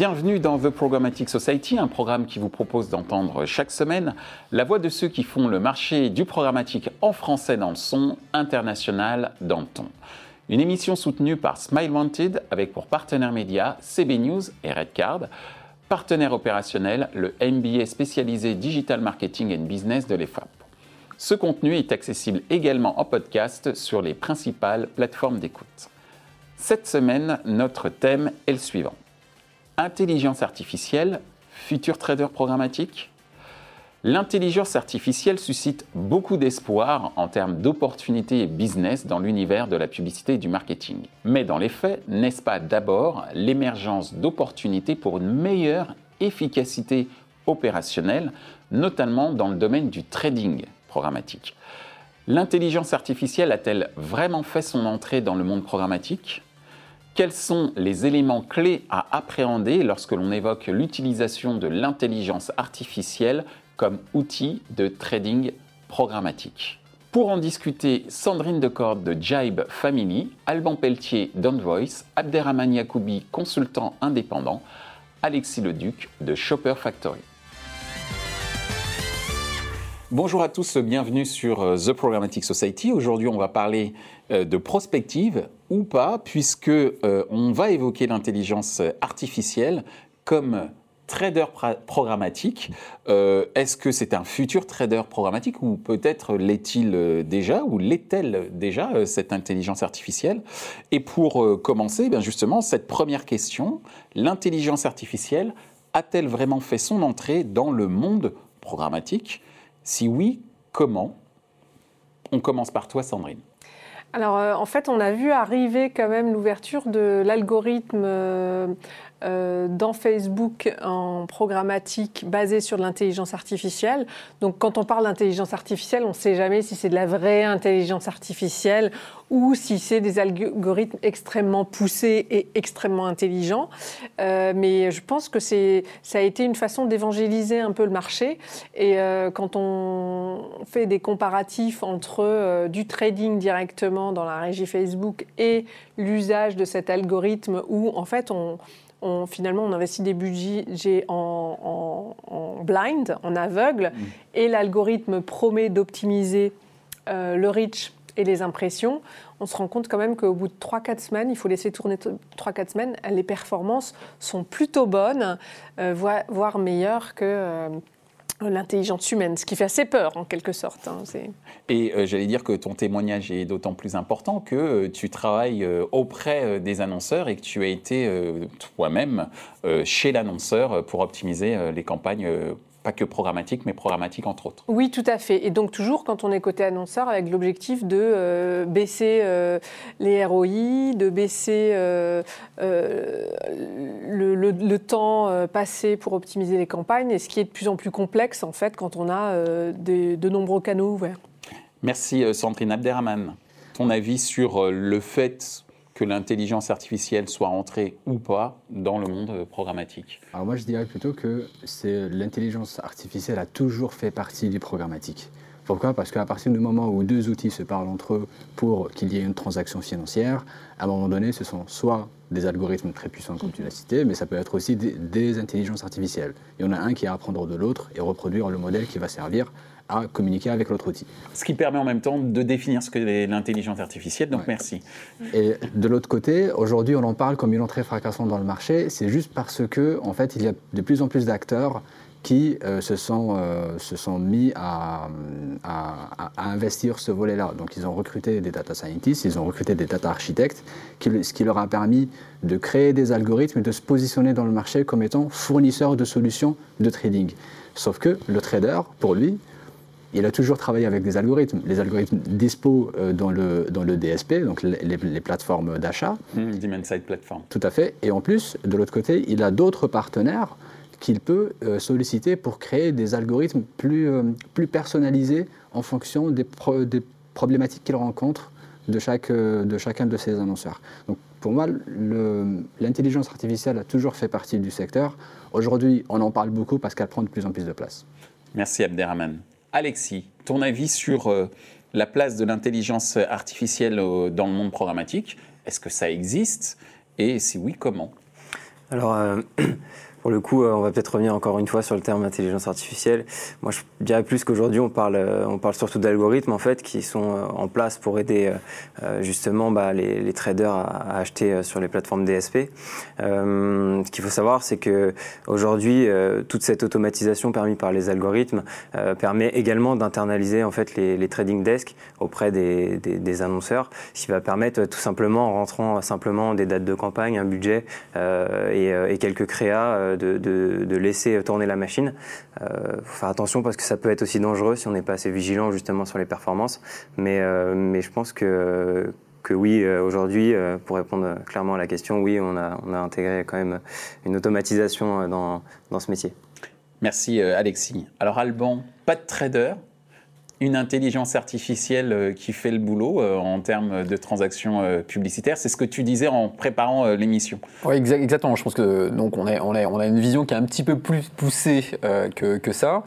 Bienvenue dans The Programmatic Society, un programme qui vous propose d'entendre chaque semaine la voix de ceux qui font le marché du programmatique en français dans le son, international dans le ton. Une émission soutenue par Smile Wanted avec pour partenaires médias CB News et Redcard, partenaire opérationnel le MBA spécialisé Digital Marketing and Business de l'EFAP. Ce contenu est accessible également en podcast sur les principales plateformes d'écoute. Cette semaine, notre thème est le suivant. Intelligence artificielle, futur trader programmatique L'intelligence artificielle suscite beaucoup d'espoir en termes d'opportunités et business dans l'univers de la publicité et du marketing. Mais dans les faits, n'est-ce pas d'abord l'émergence d'opportunités pour une meilleure efficacité opérationnelle, notamment dans le domaine du trading programmatique? L'intelligence artificielle a-t-elle vraiment fait son entrée dans le monde programmatique? Quels sont les éléments clés à appréhender lorsque l'on évoque l'utilisation de l'intelligence artificielle comme outil de trading programmatique? Pour en discuter, Sandrine Decorde de Jibe Family, Alban Pelletier d'OnVoice, Abderrahman Yacoubi, consultant indépendant, Alexis Leduc de Shopper Factory. Bonjour à tous, bienvenue sur euh, The Programmatic Society. Aujourd'hui, on va parler de prospective ou pas, puisque euh, on va évoquer l'intelligence artificielle comme trader programmatique. Est-ce que c'est un futur trader programmatique ou peut-être l'est-il déjà ou l'est-elle déjà cette intelligence artificielle? Et pour commencer, bien justement, cette première question, l'intelligence artificielle a-t-elle vraiment fait son entrée dans le monde programmatique? Si oui, comment? On commence par toi, Sandrine. Alors, euh, en fait, on a vu arriver quand même l'ouverture de l'algorithme euh, euh, dans Facebook en programmatique basé sur l'intelligence artificielle. Donc quand on parle d'intelligence artificielle, on ne sait jamais si c'est de la vraie intelligence artificielle ou si c'est des algorithmes extrêmement poussés et extrêmement intelligents. Euh, mais je pense que ça a été une façon d'évangéliser un peu le marché. Et euh, quand on fait des comparatifs entre du trading directement dans la régie Facebook et l'usage de cet algorithme où en fait on finalement, on investit des budgets en, blind, en aveugle, mm. et l'algorithme promet d'optimiser euh, le reach et les impressions. On se rend compte quand même qu'au bout de 3-4 semaines, il faut laisser tourner 3-4 semaines, les performances sont plutôt bonnes, euh, voire, meilleures que... Euh, l'intelligence humaine, ce qui fait assez peur en quelque sorte. Hein, et euh, j'allais dire que ton témoignage est d'autant plus important que euh, tu travailles euh, auprès des annonceurs et que tu as été toi-même chez l'annonceur pour optimiser les campagnes pas que programmatique, mais programmatique entre autres. Oui, tout à fait. Et donc toujours quand on est côté annonceur, avec l'objectif de euh, baisser euh, les ROI, de baisser euh, le, temps passé pour optimiser les campagnes, et ce qui est de plus en plus complexe en fait quand on a de nombreux canaux ouverts. Merci Sandrine Abderrahman. Ton avis sur le fait que l'intelligence artificielle soit entrée ou pas dans le monde programmatique Alors moi je dirais plutôt que l'intelligence artificielle a toujours fait partie du programmatique. Pourquoi? Parce qu'à partir du moment où deux outils se parlent entre eux pour qu'il y ait une transaction financière, à un moment donné, ce sont soit des algorithmes très puissants, comme tu l'as cité, mais ça peut être aussi des, intelligences artificielles. Il y en a un qui va apprendre de l'autre et reproduire le modèle qui va servir à communiquer avec l'autre outil. Ce qui permet en même temps de définir ce que l'intelligence artificielle, donc merci. Et de l'autre côté, aujourd'hui on en parle comme une entrée fracassante dans le marché, c'est juste parce que en fait il y a de plus en plus d'acteurs qui euh, se, sont, euh, se sont mis à, à, investir ce volet-là. Donc ils ont recruté des data scientists, ils ont recruté des data architectes, ce qui leur a permis de créer des algorithmes et de se positionner dans le marché comme étant fournisseurs de solutions de trading. Sauf que le trader, pour lui, il a toujours travaillé avec des algorithmes. Les algorithmes dispo euh, dans, le, dans le DSP, donc les, plateformes d'achat. Mmh, Demand Side Platform. Tout à fait. Et en plus, de l'autre côté, il a d'autres partenaires qu'il peut euh, solliciter pour créer des algorithmes plus, euh, plus personnalisés en fonction des, des problématiques qu'il rencontre de, chaque, de chacun de ses annonceurs. Donc, pour moi, l'intelligence artificielle a toujours fait partie du secteur. Aujourd'hui, on en parle beaucoup parce qu'elle prend de plus en plus de place. Merci Abderrahman. Alexis, ton avis sur euh, la place de l'intelligence artificielle dans le monde programmatique? Est-ce que ça existe? Et si oui, comment? Alors, Pour le coup, euh, on va peut-être revenir encore une fois sur le terme intelligence artificielle. Moi, je dirais plus qu'aujourd'hui, on parle, euh, on parle surtout d'algorithmes en fait qui sont euh, en place pour aider justement bah, les, traders à, acheter sur les plateformes DSP. ce qu'il faut savoir, c'est que aujourd'hui, toute cette automatisation permise par les algorithmes permet également d'internaliser en fait les, trading desks auprès des, annonceurs, ce qui va permettre tout simplement en rentrant simplement des dates de campagne, un budget et, et quelques créas de, laisser tourner la machine. Il euh, faut faire attention parce que ça peut être aussi dangereux si on n'est pas assez vigilant justement sur les performances. Mais, euh, mais je pense que, que oui, euh, aujourd'hui, pour répondre clairement à la question, oui, on a, on a intégré quand même une automatisation dans, dans ce métier. Merci Alexis. Alors Alban, pas de trader, une intelligence artificielle euh, qui fait le boulot euh, en termes de transactions euh, publicitaires. C'est ce que tu disais en préparant l'émission. Oui, exactement. Je pense que donc on, a une vision qui est un petit peu plus poussée que, ça.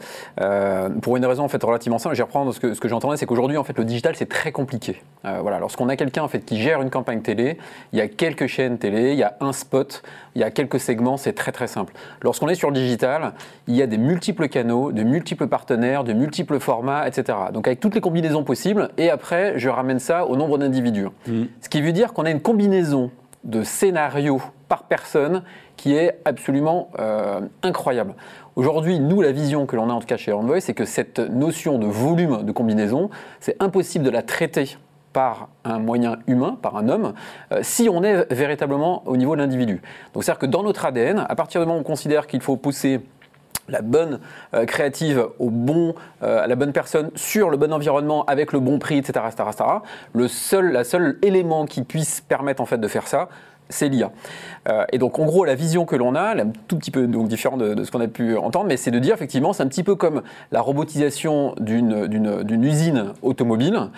pour une raison en fait relativement simple. Je vais reprendre ce que, ce que j'entendais, c'est qu'aujourd'hui en fait le digital c'est très compliqué. voilà, lorsqu'on a quelqu'un en fait qui gère une campagne télé, il y a quelques chaînes télé, il y a un spot, il y a quelques segments, c'est très très simple. Lorsqu'on est sur le digital, il y a des multiples canaux, de multiples partenaires, de multiples formats, etc. Donc avec toutes les combinaisons possibles, et après je ramène ça au nombre d'individus. Mmh. Ce qui veut dire qu'on a une combinaison de scénarios par personne qui est absolument euh, incroyable. Aujourd'hui, nous, la vision que l'on a en tout cas chez Envoy, c'est que cette notion de volume de combinaison, c'est impossible de la traiter par un moyen humain, par un homme, euh, si on est véritablement au niveau de l'individu. Donc c'est-à-dire que dans notre ADN, à partir du moment où on considère qu'il faut pousser la bonne euh, créative au bon, euh, à la bonne personne sur le bon environnement avec le bon prix, etc., etc., etc. Le seul, la élément qui puisse permettre en fait de faire ça, c'est l'IA. Euh, et donc en gros la vision que l'on a, un tout petit peu donc, de, ce qu'on a pu entendre, mais c'est de dire effectivement c'est un petit peu comme la robotisation d'une usine automobile.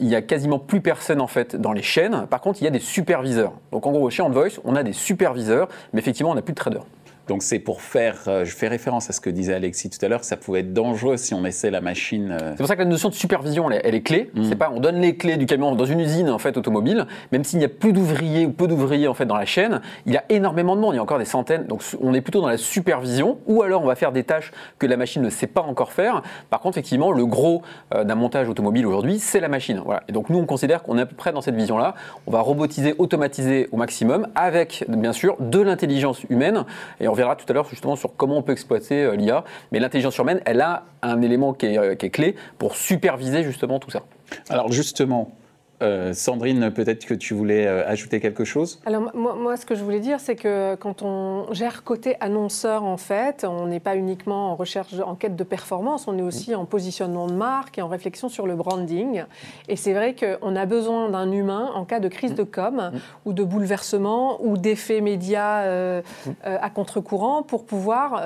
il y a quasiment plus personne en fait dans les chaînes. Par contre il y a des superviseurs. Donc en gros chez Envoice on a des superviseurs, mais effectivement on n'a plus de traders. Donc c'est pour faire, euh, je fais référence à ce que disait Alexis tout à l'heure, ça pouvait être dangereux si on essaie la machine. Euh. C'est pour ça que la notion de supervision, elle, est clé. Mm. C'est pas, on donne les clés du camion dans une usine en fait automobile, même s'il n'y a plus d'ouvriers ou peu d'ouvriers en fait dans la chaîne, il y a énormément de monde, il y a encore des centaines. Donc on est plutôt dans la supervision, ou alors on va faire des tâches que la machine ne sait pas encore faire. Par contre, effectivement, le gros euh, d'un montage automobile aujourd'hui, c'est la machine. Voilà. Et donc nous, on considère qu'on est à peu près dans cette vision-là. On va robotiser, automatiser au maximum, avec bien sûr de l'intelligence humaine, et on verra tout à l'heure justement sur comment on peut exploiter euh, l'IA. Mais l'intelligence humaine, elle a un élément qui est, euh, qui est clé pour superviser justement tout ça. Alors justement, euh, Sandrine, peut-être que tu voulais euh, ajouter quelque chose? Alors moi, ce que je voulais dire, c'est que quand on gère côté annonceur, en fait, on n'est pas uniquement en recherche, en quête de performance, on est aussi en positionnement de marque et en réflexion sur le branding. Et c'est vrai qu'on a besoin d'un humain en cas de crise de com ou de bouleversement ou d'effet média euh, à contre-courant pour pouvoir,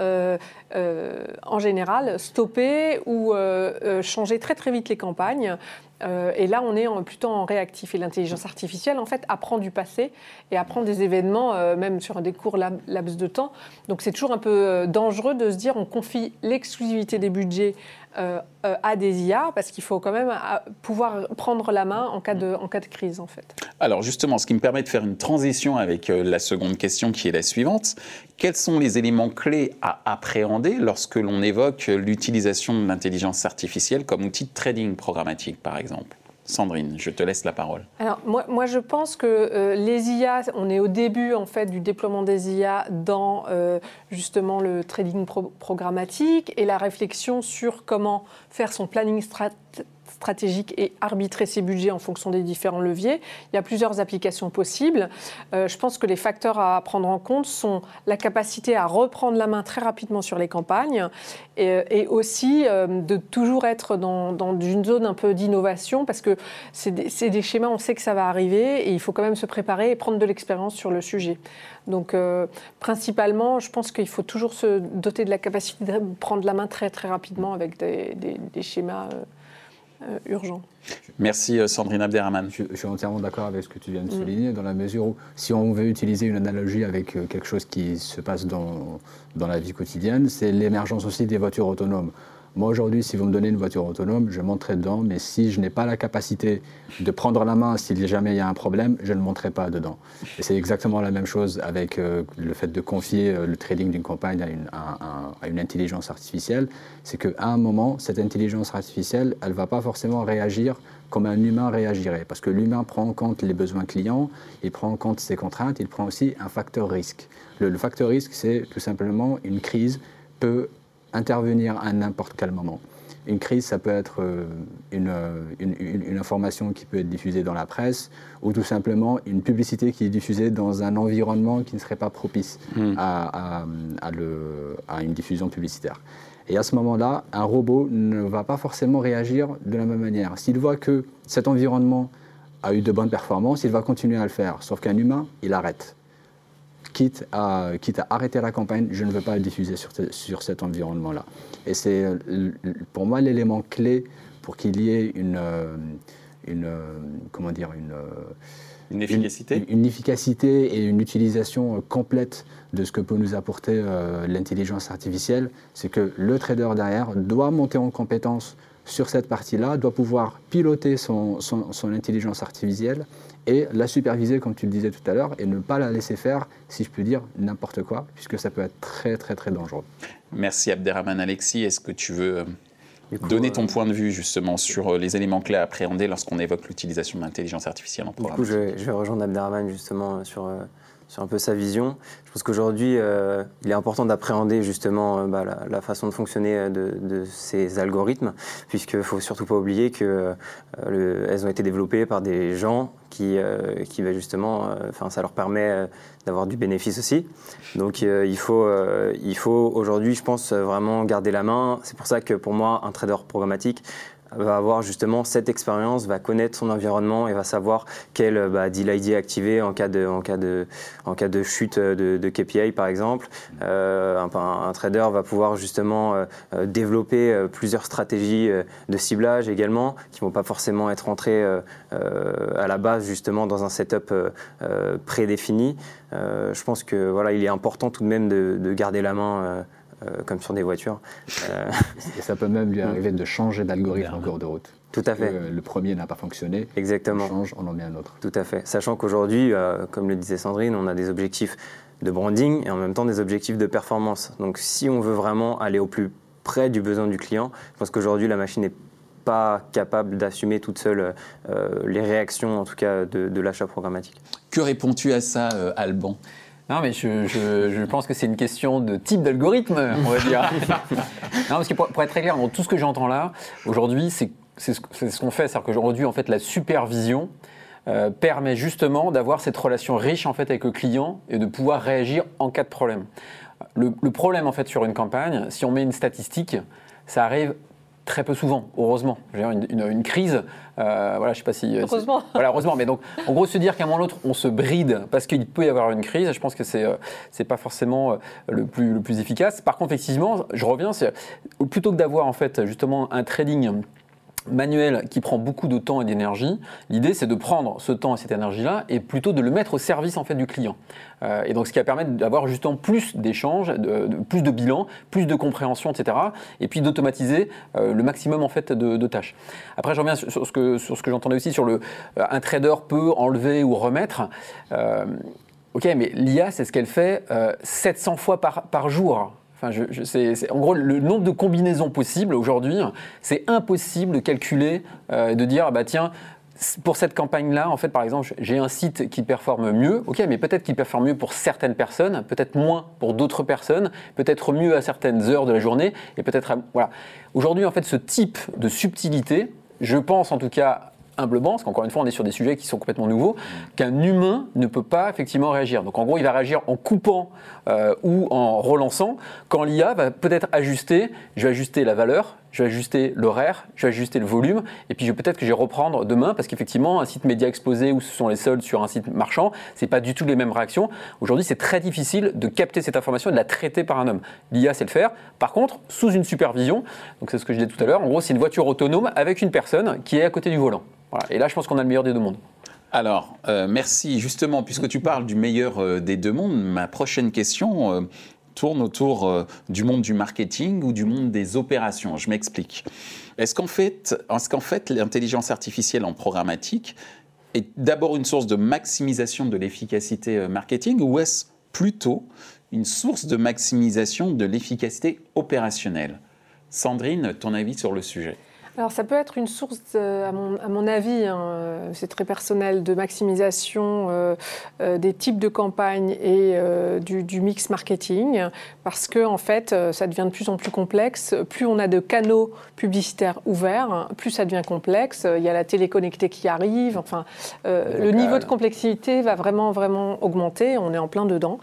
en général, stopper ou changer très très vite les campagnes euh, et là, on est plutôt en réactif. Et l'intelligence artificielle, en fait, apprend du passé et apprend des événements, euh, même sur des courts laps de temps. Donc, c'est toujours un peu euh, dangereux de se dire on confie l'exclusivité des budgets à des IA parce qu'il faut quand même pouvoir prendre la main en cas, de, en cas de crise en fait. Alors justement, ce qui me permet de faire une transition avec la seconde question qui est la suivante. Quels sont les éléments clés à appréhender lorsque l'on évoque l'utilisation de l'intelligence artificielle comme outil de trading programmatique par exemple? Sandrine, je te laisse la parole. Alors moi, moi je pense que euh, les IA, on est au début en fait du déploiement des IA dans euh, justement le trading programmatique et la réflexion sur comment faire son planning stratégique stratégique et arbitrer ses budgets en fonction des différents leviers. Il y a plusieurs applications possibles. Euh, je pense que les facteurs à prendre en compte sont la capacité à reprendre la main très rapidement sur les campagnes et, aussi euh, de toujours être dans, une zone un peu d'innovation parce que c'est des, schémas, on sait que ça va arriver et il faut quand même se préparer et prendre de l'expérience sur le sujet. Donc, euh, principalement, je pense qu'il faut toujours se doter de la capacité de prendre la main très très rapidement avec des schémas. Euh, urgent. Merci euh, Sandrine Abderrahman. Je, suis entièrement d'accord avec ce que tu viens de mm. souligner, dans la mesure où si on veut utiliser une analogie avec euh, quelque chose qui se passe dans, dans la vie quotidienne, c'est l'émergence aussi des voitures autonomes. Moi aujourd'hui, si vous me donnez une voiture autonome, je monterai dedans, mais si je n'ai pas la capacité de prendre la main si jamais il y a un problème, je ne monterai pas dedans. Et c'est exactement la même chose avec euh, le fait de confier euh, le trading d'une campagne à une, à une, intelligence artificielle. C'est qu'à un moment, cette intelligence artificielle, elle ne va pas forcément réagir comme un humain réagirait. Parce que l'humain prend en compte les besoins clients, il prend en compte ses contraintes, il prend aussi un facteur risque. Le, le facteur risque, c'est tout simplement une crise peut intervenir à n'importe quel moment. Une crise, ça peut être euh, euh, une, une, information qui peut être diffusée dans la presse ou tout simplement une publicité qui est diffusée dans un environnement qui ne serait pas propice hmm. à, à, le, à, une diffusion publicitaire. Et à ce moment-là, un robot ne va pas forcément réagir de la même manière. S'il voit que cet environnement a eu de bonnes performances, il va continuer à le faire. Sauf qu'un humain, il arrête quitte à, quitte à arrêter la campagne, je ne veux pas le diffuser sur, sur cet environnement-là. Et c'est pour moi l'élément clé pour qu'il y ait une, euh, une, euh, comment dire, une, euh, une efficacité une, efficacité et une utilisation complète de ce que peut nous apporter l'intelligence artificielle. C'est que le trader derrière doit monter en compétence sur cette partie-là, doit pouvoir piloter son, son, son intelligence artificielle et la superviser, comme tu le disais tout à l'heure, et ne pas la laisser faire, si je peux dire, n'importe quoi, puisque ça peut être très, très, très dangereux. Merci Abderrahman Alexis. Est-ce que tu veux euh, donner ton euh, point de vue justement sur euh, les éléments clés à appréhender lorsqu'on évoque l'utilisation de l'intelligence artificielle en programme Du coup, je je vais rejoindre Abderrahman justement sur sur un peu sa vision. Je pense qu'aujourd'hui, euh, il est important d'appréhender justement euh, bah, la, façon de fonctionner euh, de, ces algorithmes, puisqu'il ne faut surtout pas oublier qu'elles ont été développées par des gens qui, qui bah, justement, enfin, ça leur permet d'avoir du bénéfice aussi. Donc il faut, il faut aujourd'hui, je pense, vraiment garder la main. C'est pour ça que pour moi, un trader programmatique, va avoir justement cette expérience, va connaître son environnement et va savoir quel bah, deal ID activer en cas de, en cas de, en cas de chute de, de KPI par exemple. Euh, un, trader va pouvoir justement euh, euh, développer plusieurs stratégies de ciblage également qui vont pas forcément être entrées à la base justement dans un setup prédéfini. je pense que voilà, il est important tout de même de garder la main. Euh, comme sur des voitures. Euh, Et ça peut même lui arriver de changer d'algorithme en cours de route. Tout à fait. le premier n'a pas fonctionné. Exactement. On change, on en met un autre. Tout à fait. Sachant qu'aujourd'hui, euh, comme le disait Sandrine, on a des objectifs de branding et en même temps des objectifs de performance. Donc si on veut vraiment aller au plus près du besoin du client, je pense qu'aujourd'hui la machine n'est pas capable d'assumer toute seule les réactions, en tout cas, de, de l'achat programmatique. Que réponds-tu à ça, Alban? Non, mais je, pense que c'est une question de type d'algorithme, on va dire. non, parce que pour, être très clair, tout ce que j'entends là, aujourd'hui, c'est ce qu'on fait. C'est-à-dire qu'aujourd'hui, en fait, la supervision euh, permet justement d'avoir cette relation riche en fait avec le client et de pouvoir réagir en cas de problème. Le, le problème en fait sur une campagne, si on met une statistique, ça arrive très peu souvent, heureusement. Une, une, une crise, euh, voilà, je sais pas si. Euh, heureusement. voilà, heureusement. Mais donc, en gros, se dire qu'à un moment ou l'autre, on se bride parce qu'il peut y avoir une crise, je pense que c'est n'est euh, pas forcément le plus le plus efficace. Par contre, effectivement, je reviens, plutôt que d'avoir en fait justement un trading manuel qui prend beaucoup de temps et d'énergie, l'idée c'est de prendre ce temps et cette énergie-là et plutôt de le mettre au service en fait du client. Euh, et donc ce qui va permettre d'avoir justement plus d'échanges, plus de bilans, plus de compréhension, etc. Et puis d'automatiser euh, le maximum en fait de, tâches. Après je reviens sur, ce que, j'entendais aussi sur le euh, un trader peut enlever ou remettre. ok, mais l'IA c'est ce qu'elle fait 700 fois par jour. Enfin, je, en gros, le nombre de combinaisons possibles aujourd'hui, c'est impossible de calculer, euh, de dire, bah tiens, pour cette campagne-là, en fait, par exemple, j'ai un site qui performe mieux, ok, mais peut-être qu'il performe mieux pour certaines personnes, peut-être moins pour d'autres personnes, peut-être mieux à certaines heures de la journée, et peut-être, voilà. Aujourd'hui, en fait, ce type de subtilité, je pense en tout cas humblement, parce qu'encore une fois, on est sur des sujets qui sont complètement nouveaux, qu'un humain ne peut pas effectivement réagir. Donc en gros, il va réagir en coupant euh, ou en relançant, quand l'IA va peut-être ajuster, je vais ajuster la valeur, je vais ajuster l'horaire, je vais ajuster le volume, et puis peut-être que je vais reprendre demain, parce qu'effectivement, un site média exposé où ce sont les soldes sur un site marchand, c'est pas du tout les mêmes réactions. Aujourd'hui, c'est très difficile de capter cette information et de la traiter par un homme. L'IA sait le faire. Par contre, sous une supervision, donc c'est ce que je disais tout à l'heure, en gros, c'est une voiture autonome avec une personne qui est à côté du volant. Et là, je pense qu'on a le meilleur des deux mondes. Alors, euh, merci. Justement, puisque tu parles du meilleur euh, des deux mondes, ma prochaine question, euh, tourne autour du monde du marketing ou du monde des opérations. Je m'explique. Est-ce qu'en fait, qu'en fait l'intelligence artificielle en programmatique est d'abord une source de maximisation de l'efficacité marketing ou est-ce plutôt une source de maximisation de l'efficacité opérationnelle? Sandrine, ton avis sur le sujet? Alors ça peut être une source, à, mon, avis, hein, euh, c'est très personnel, de maximisation euh, euh, des types de campagnes et du, mix marketing, parce que en fait, ça devient de plus en plus complexe. Plus on a de canaux publicitaires ouverts, plus ça devient complexe. Il y a la télé connectée qui arrive. Enfin, le niveau de complexité va vraiment vraiment augmenter. On est en plein dedans.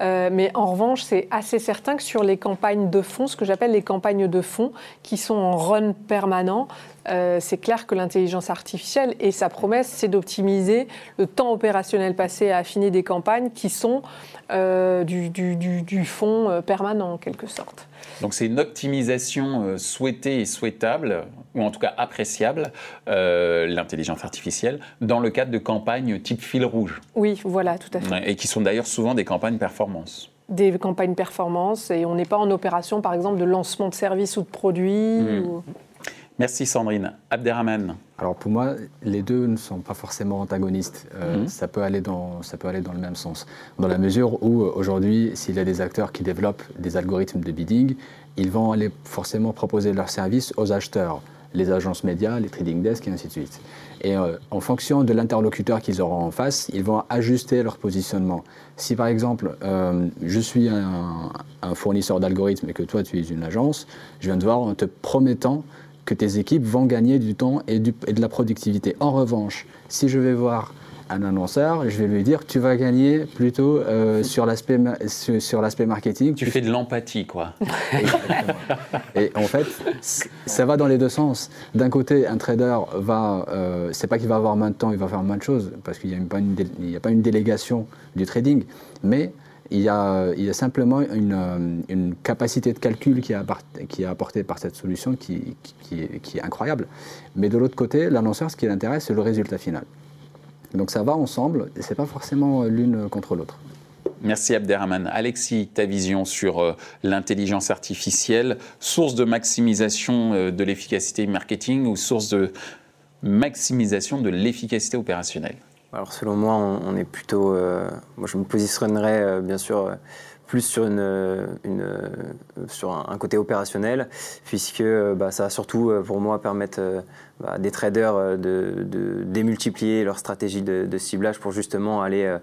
mais en revanche, c'est assez certain que sur les campagnes de fond, ce que j'appelle les campagnes de fond, qui sont en run permanent euh, c'est clair que l'intelligence artificielle et sa promesse, c'est d'optimiser le temps opérationnel passé à affiner des campagnes qui sont euh, du, du, fond euh, permanent en quelque sorte. Donc c'est une optimisation souhaitée et souhaitable, ou en tout cas appréciable, l'intelligence artificielle, dans le cadre de campagnes type fil rouge. Oui, voilà, tout à fait. Et qui sont d'ailleurs souvent des campagnes performance des campagnes performance et on n'est pas en opération par exemple de lancement de services ou de produits. Hmm. Ou... Merci Sandrine. Abderrahman. Alors pour moi, les deux ne sont pas forcément antagonistes. Euh, mhm. ça, peut aller dans, ça peut aller dans le même sens. Dans la mesure où euh, aujourd'hui, s'il y a des acteurs qui développent des algorithmes de bidding, ils vont aller forcément proposer leurs services aux acheteurs, les agences médias, les trading desks et ainsi de suite. Et euh, en fonction de l'interlocuteur qu'ils auront en face, ils vont ajuster leur positionnement. Si par exemple, je suis un, un fournisseur d'algorithmes et que toi tu es une agence, je viens de voir en te promettant que tes équipes vont gagner du temps et, de la productivité. En revanche, si je vais voir un annonceur, je vais lui dire tu vas gagner plutôt euh, sur l'aspect sur, l'aspect marketing. Tu fais de l'empathie, quoi. et en fait, ça va dans les deux sens. D'un côté, un trader va, euh, c'est pas qu'il va avoir moins de temps, il va faire moins de choses parce qu'il n'y a, a, pas une délégation du trading, mais il y, a, simplement une, euh, une, capacité de calcul qui est, apportée par cette solution qui, est, qui est, incroyable. Mais de l'autre côté, l'annonceur, ce qui l'intéresse, c'est le résultat final. Donc ça va ensemble et ce n'est pas forcément l'une contre l'autre. Merci Abderrahman. Alexis, ta vision sur euh, l'intelligence artificielle, source de maximisation euh, de l'efficacité marketing ou source de maximisation de l'efficacité opérationnelle? Alors selon moi, on, est plutôt. Euh, moi, je me positionnerais euh, bien sûr euh, plus sur, une, sur un, côté opérationnel, puisque bah, ça va surtout pour moi permettre bah, des traders de, démultiplier leur stratégie de, de, ciblage pour justement aller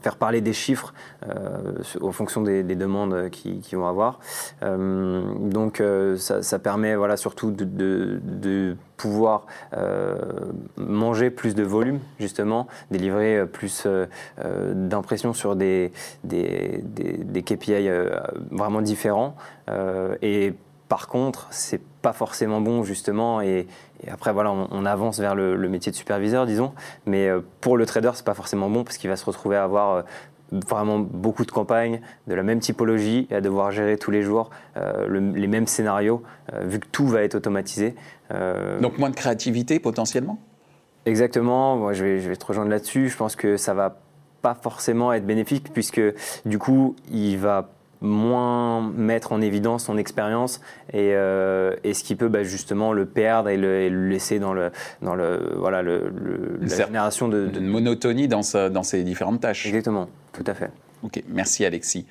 faire parler des chiffres euh, en fonction des, demandes qu'ils vont avoir. Euh, donc euh, ça, permet voilà, surtout de, pouvoir manger plus de volume, justement, délivrer plus d'impressions sur des, KPI vraiment différents. et par contre, c'est pas forcément bon justement et, après voilà on, avance vers le, métier de superviseur disons mais euh, pour le trader c'est pas forcément bon parce qu'il va se retrouver à avoir euh, vraiment beaucoup de campagnes de la même typologie et à devoir gérer tous les jours euh, les mêmes scénarios vu que tout va être automatisé. Donc moins de créativité potentiellement? Exactement, moi je vais, je vais te rejoindre là-dessus. Je pense que ça va pas forcément être bénéfique puisque du coup il va moins mettre en évidence son expérience et, euh, et, ce qui peut bah, justement le perdre et le, laisser dans, le, dans le, voilà, le, la génération de, de... monotonie dans, dans ses différentes tâches. Exactement, tout à fait. Ok, merci Alexis.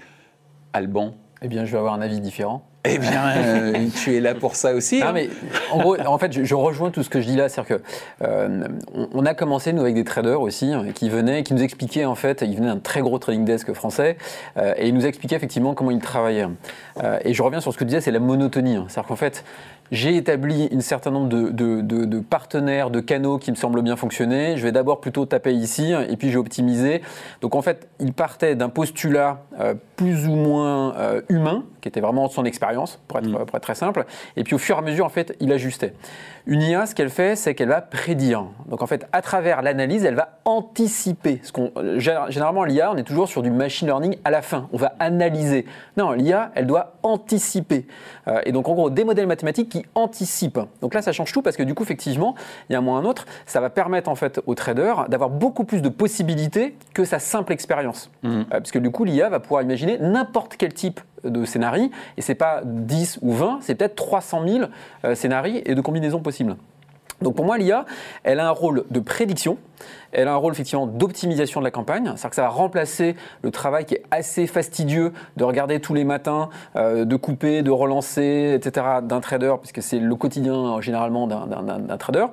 Alban? Eh bien, je vais avoir un avis différent. Eh bien, euh, tu es là pour ça aussi. Hein. mais en gros, en fait, je, rejoins tout ce que je dis là, c'est-à-dire que euh, on, a commencé nous avec des traders aussi hein, qui venaient, qui nous expliquaient en fait, ils venaient d'un très gros trading desk français euh, et ils nous expliquaient effectivement comment ils travaillaient. et je reviens sur ce que tu disais, c'est la monotonie. Hein. c'est-à-dire qu'en fait, j'ai établi un certain nombre de, partenaires, de canaux qui me semblent bien fonctionner. Je vais d'abord plutôt taper ici et puis j'ai optimisé. Donc en fait, il partait d'un postulat plus ou moins humain, qui était vraiment son expérience expérience, pour être, Mm. pour être très simple. Et puis au fur et à mesure, en fait, il ajustait. Une IA, ce qu'elle fait, c'est qu'elle va prédire. Donc en fait, à travers l'analyse, elle va anticiper. Ce qu'on, euh, gé- généralement, l'IA, on est toujours sur du machine learning à la fin. On va analyser. Non, l'IA, elle doit anticiper. Euh, et donc en gros, des modèles mathématiques qui anticipent. Donc là, ça change tout parce que du coup, effectivement, il y a un mois un autre, ça va permettre en fait au trader d'avoir beaucoup plus de possibilités que sa simple expérience. Mhm. Euh, parce que du coup, l'IA va pouvoir imaginer n'importe quel type de scénario, et c'est pas 10 ou 20, c'est peut-être 300 000 euh, scénarios et de combinaisons possibles. Donc pour moi, l'IA, elle a un rôle de prédiction, elle a un rôle effectivement d'optimisation de la campagne, c'est-à-dire que ça va remplacer le travail qui est assez fastidieux de regarder tous les matins, euh, de couper, de relancer, etc. d'un trader, puisque c'est le quotidien euh, généralement d'un- trader,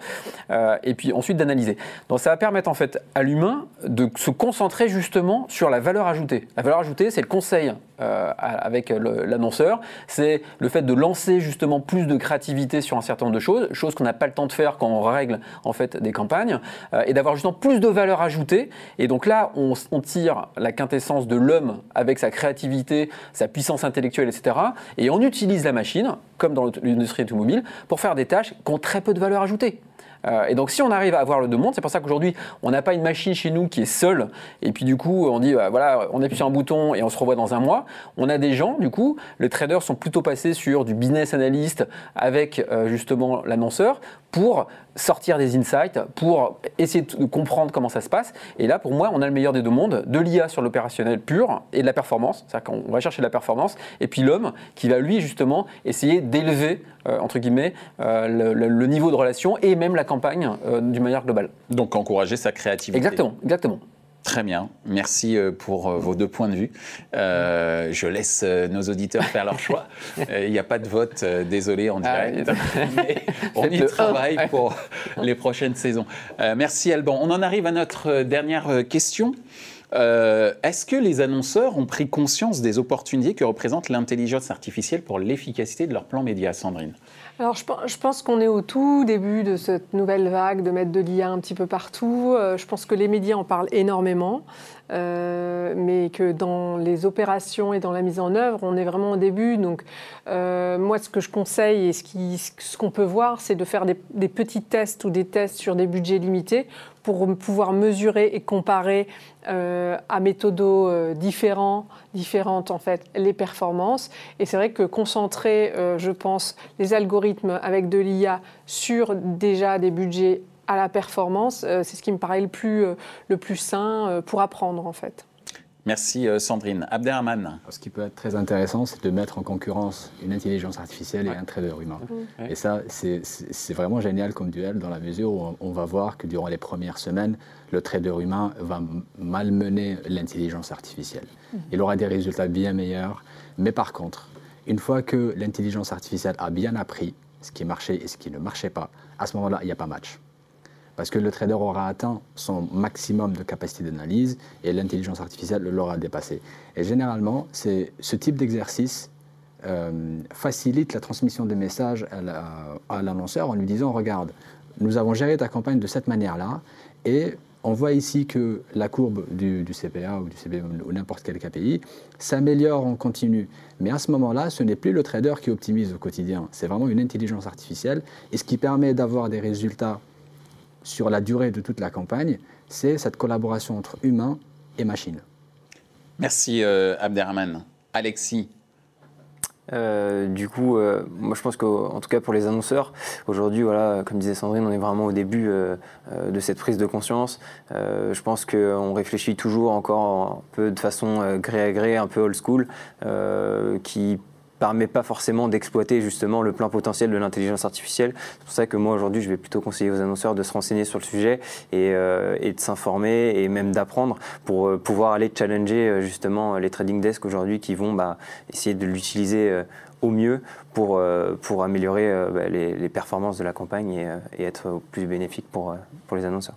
euh, et puis ensuite d'analyser. Donc ça va permettre en fait à l'humain de se concentrer justement sur la valeur ajoutée. La valeur ajoutée, c'est le conseil avec l'annonceur, c'est le fait de lancer justement plus de créativité sur un certain nombre de choses, choses qu'on n'a pas le temps de faire quand on règle en fait des campagnes, et d'avoir plus de valeur ajoutée. Et donc là, on, on tire la quintessence de l'homme avec sa créativité, sa puissance intellectuelle, etc. Et on utilise la machine, comme dans l'industrie automobile, pour faire des tâches qui ont très peu de valeur ajoutée. Euh, et donc si on arrive à avoir le deux mondes, c'est pour ça qu'aujourd'hui on n'a pas une machine chez nous qui est seule, et puis du coup on dit bah, voilà, on appuie sur un bouton et on se revoit dans un mois. On a des gens, du coup, les traders sont plutôt passés sur du business analyst avec euh, justement l'annonceur pour sortir des insights, pour essayer de comprendre comment ça se passe. Et là, pour moi, on a le meilleur des deux mondes, de l'IA sur l'opérationnel pur et de la performance, c'est-à-dire qu'on va chercher de la performance, et puis l'homme qui va lui justement essayer d'élever, euh, entre guillemets, euh, le, le- le niveau de relation et même la campagne euh, d'une manière globale. Donc encourager sa créativité. Exactement, exactement. Très bien, merci euh, pour euh, vos deux points de vue. Euh, je laisse nos auditeurs faire leur choix. Il n'y a pas de vote, désolé, en Ah, direct. Mais on y un. travaille pour les prochaines saisons. Euh, merci Alban. On en arrive à notre dernière question. Euh, Est-ce que les annonceurs ont pris conscience des opportunités que représente l'intelligence artificielle pour l'efficacité de leur plan média, Sandrine? Alors, je, pen- je pense qu'on est au tout début de cette nouvelle vague de mettre de l'IA un petit peu partout. Euh, je pense que les médias en parlent énormément, euh, mais que dans les opérations et dans la mise en œuvre, on est vraiment au début. Donc, euh, moi, ce que je conseille et ce qu'on peut voir, c'est de faire des petits tests ou des tests sur des budgets limités pour pouvoir mesurer et comparer euh, à méthodos euh, différents, différentes en fait, les performances. Et c'est vrai que concentrer, euh, je pense, les algorithmes avec de l'IA sur déjà des budgets à la performance, c'est ce qui me paraît le plus, le plus sain pour apprendre en fait. Merci euh, Sandrine. Abderrahman. Ce qui peut être très intéressant, c'est de mettre en concurrence une intelligence artificielle et Ouais. un trader humain. Ouais. Et ça, c'est- vraiment génial comme duel dans la mesure où on, on va voir que durant les premières semaines, le trader humain va malmener l'intelligence artificielle. Il aura des résultats bien meilleurs. Mais par contre, une fois que l'intelligence artificielle a bien appris ce qui marchait et ce qui ne marchait pas, à ce moment-là, il n'y a pas match. Parce que le trader aura atteint son maximum de capacité d'analyse et l'intelligence artificielle l'aura dépassé. Et généralement, c'est ce type d'exercice euh, facilite la transmission des messages à la- à l'annonceur en lui disant regarde, nous avons géré ta campagne de cette manière-là et on voit ici que la courbe du, du CPA ou du CPM ou n'importe quel KPI s'améliore en continu. Mais à ce moment-là, ce n'est plus le trader qui optimise au quotidien, c'est vraiment une intelligence artificielle et ce qui permet d'avoir des résultats sur la durée de toute la campagne, c'est cette collaboration entre humain et machine. Merci euh, Abderrahman. Alexis. Euh, du coup, euh, moi je pense qu'en tout cas pour les annonceurs, aujourd'hui, voilà, comme disait Sandrine, on est vraiment au début euh, euh, de cette prise de conscience. Euh, je pense qu'on réfléchit toujours encore un peu de façon euh, gré à gré, un peu old school, euh, qui permet pas forcément d'exploiter justement le plein potentiel de l'intelligence artificielle. C'est pour ça que moi aujourd'hui je vais plutôt conseiller aux annonceurs de se renseigner sur le sujet et, euh, de s'informer et même d'apprendre pour euh, pouvoir aller challenger euh, justement les trading desks aujourd'hui qui vont bah, essayer de l'utiliser au mieux pour, pour améliorer bah, les, performances de la campagne et, et être plus bénéfique pour, pour les annonceurs.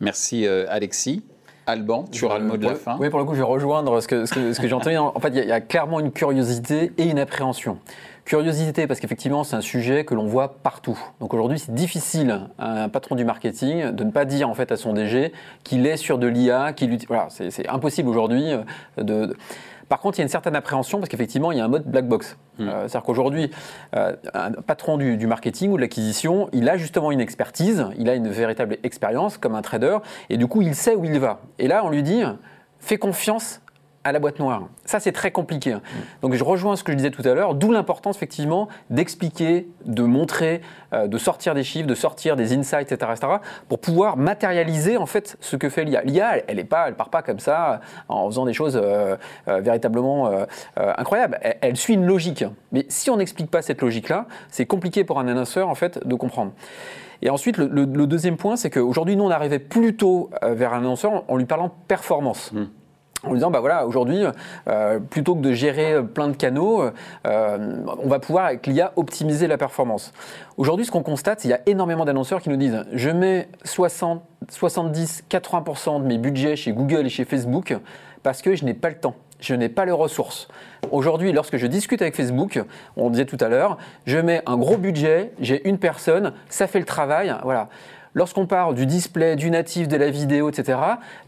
Merci Alexis. Alban, tu auras le mot de la fin. Oui, pour le coup, je vais rejoindre ce que, ce que, ce que j'ai entendu. En fait, il y, a- il y a clairement une curiosité et une appréhension. Curiosité, parce qu'effectivement, c'est un sujet que l'on voit partout. Donc aujourd'hui, c'est difficile à un patron du marketing de ne pas dire en fait à son DG qu'il est sur de l'IA, qu'il voilà, c'est impossible aujourd'hui euh, de. Par contre, il y a une certaine appréhension parce qu'effectivement, il y a un mode black box. Mm. Euh, C'est-à-dire qu'aujourd'hui, euh, un patron du, du marketing ou de l'acquisition, il a justement une expertise, il a une véritable expérience comme un trader, et du coup, il sait où il va. Et là, on lui dit, fais confiance à la boîte noire. Ça, c'est très compliqué. hein. Donc, je rejoins ce que je disais tout à l'heure, d'où l'importance, effectivement, d'expliquer, de montrer, euh, de sortir des chiffres, de sortir des insights, etc., etc., pour pouvoir matérialiser, en fait, ce que fait l'IA. L'IA, elle ne pas, elle part pas comme ça, en faisant des choses euh, euh, véritablement euh, euh, incroyables. Elle, elle suit une logique. Mais si on n'explique pas cette logique-là, c'est compliqué pour un annonceur, en fait, de comprendre. Et ensuite, le, deuxième point, c'est qu'aujourd'hui, nous, on arrivait plutôt euh, vers un annonceur en, en lui parlant performance. En disant, bah voilà, aujourd'hui, euh, plutôt que de gérer plein de canaux, euh, on va pouvoir, avec l'IA, optimiser la performance. Aujourd'hui, ce qu'on constate, c'est qu'il y a énormément d'annonceurs qui nous disent, je mets 60, 70, 80% de mes budgets chez Google et chez Facebook parce que je n'ai pas le temps. Je n'ai pas les ressources. Aujourd'hui, lorsque je discute avec Facebook, on disait tout à l'heure, je mets un gros budget, j'ai une personne, ça fait le travail, voilà. Lorsqu'on parle du display, du natif, de la vidéo, etc.,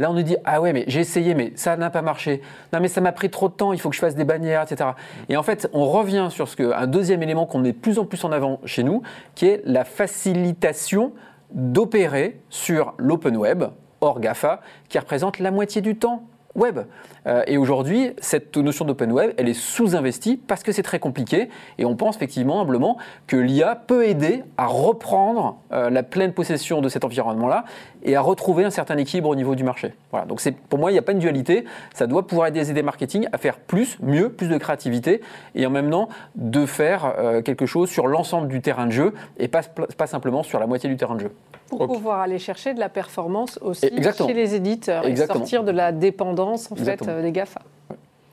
là on nous dit Ah ouais, mais j'ai essayé, mais ça n'a pas marché. Non, mais ça m'a pris trop de temps, il faut que je fasse des bannières, etc. Et en fait, on revient sur ce que, un deuxième élément qu'on met de plus en plus en avant chez nous, qui est la facilitation d'opérer sur l'open web, hors GAFA, qui représente la moitié du temps web. Euh, et aujourd'hui, cette notion d'open web, elle est sous-investie parce que c'est très compliqué. Et on pense effectivement, humblement, que l'IA peut aider à reprendre euh, la pleine possession de cet environnement-là et à retrouver un certain équilibre au niveau du marché. Voilà. Donc c'est, pour moi, il n'y a pas une dualité. Ça doit pouvoir aider les aider marketing à faire plus, mieux, plus de créativité et en même temps de faire euh, quelque chose sur l'ensemble du terrain de jeu et pas, pas simplement sur la moitié du terrain de jeu. Pour pouvoir aller chercher de la performance aussi Exactement. chez les éditeurs Exactement. et sortir de la dépendance en fait Exactement. euh, des GAFA.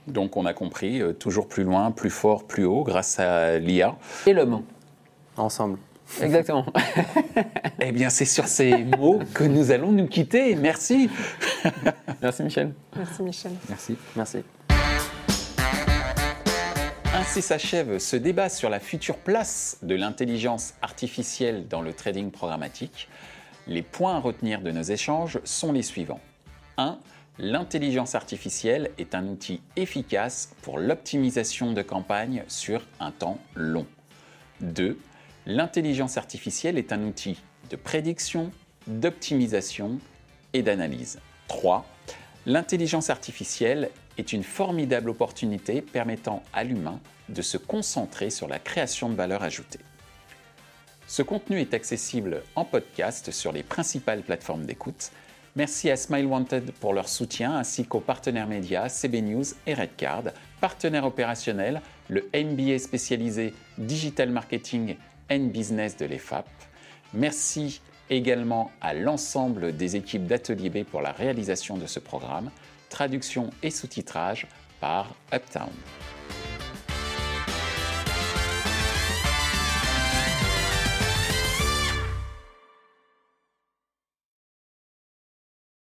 Donc on a compris, euh, toujours plus loin, plus fort, plus haut, grâce à l'IA. Et l'homme. Ensemble. Exactement. Eh bien, c'est sur ces mots que nous allons nous quitter. Merci. Merci Michel. Merci Michel. Merci. Merci. Ainsi s'achève ce débat sur la future place de l'intelligence artificielle dans le trading programmatique. Les points à retenir de nos échanges sont les suivants. 1. L'intelligence artificielle est un outil efficace pour l'optimisation de campagnes sur un temps long. 2. L'intelligence artificielle est un outil de prédiction, d'optimisation et d'analyse. 3. L'intelligence artificielle est une formidable opportunité permettant à l'humain de se concentrer sur la création de valeur ajoutée. Ce contenu est accessible en podcast sur les principales plateformes d'écoute. Merci à Smile Wanted pour leur soutien ainsi qu'aux partenaires médias CB News et Redcard, partenaires opérationnels, le MBA spécialisé Digital Marketing and Business de l'EFAP. Merci également à l'ensemble des équipes d'Atelier B pour la réalisation de ce programme, traduction et sous-titrage par Uptown.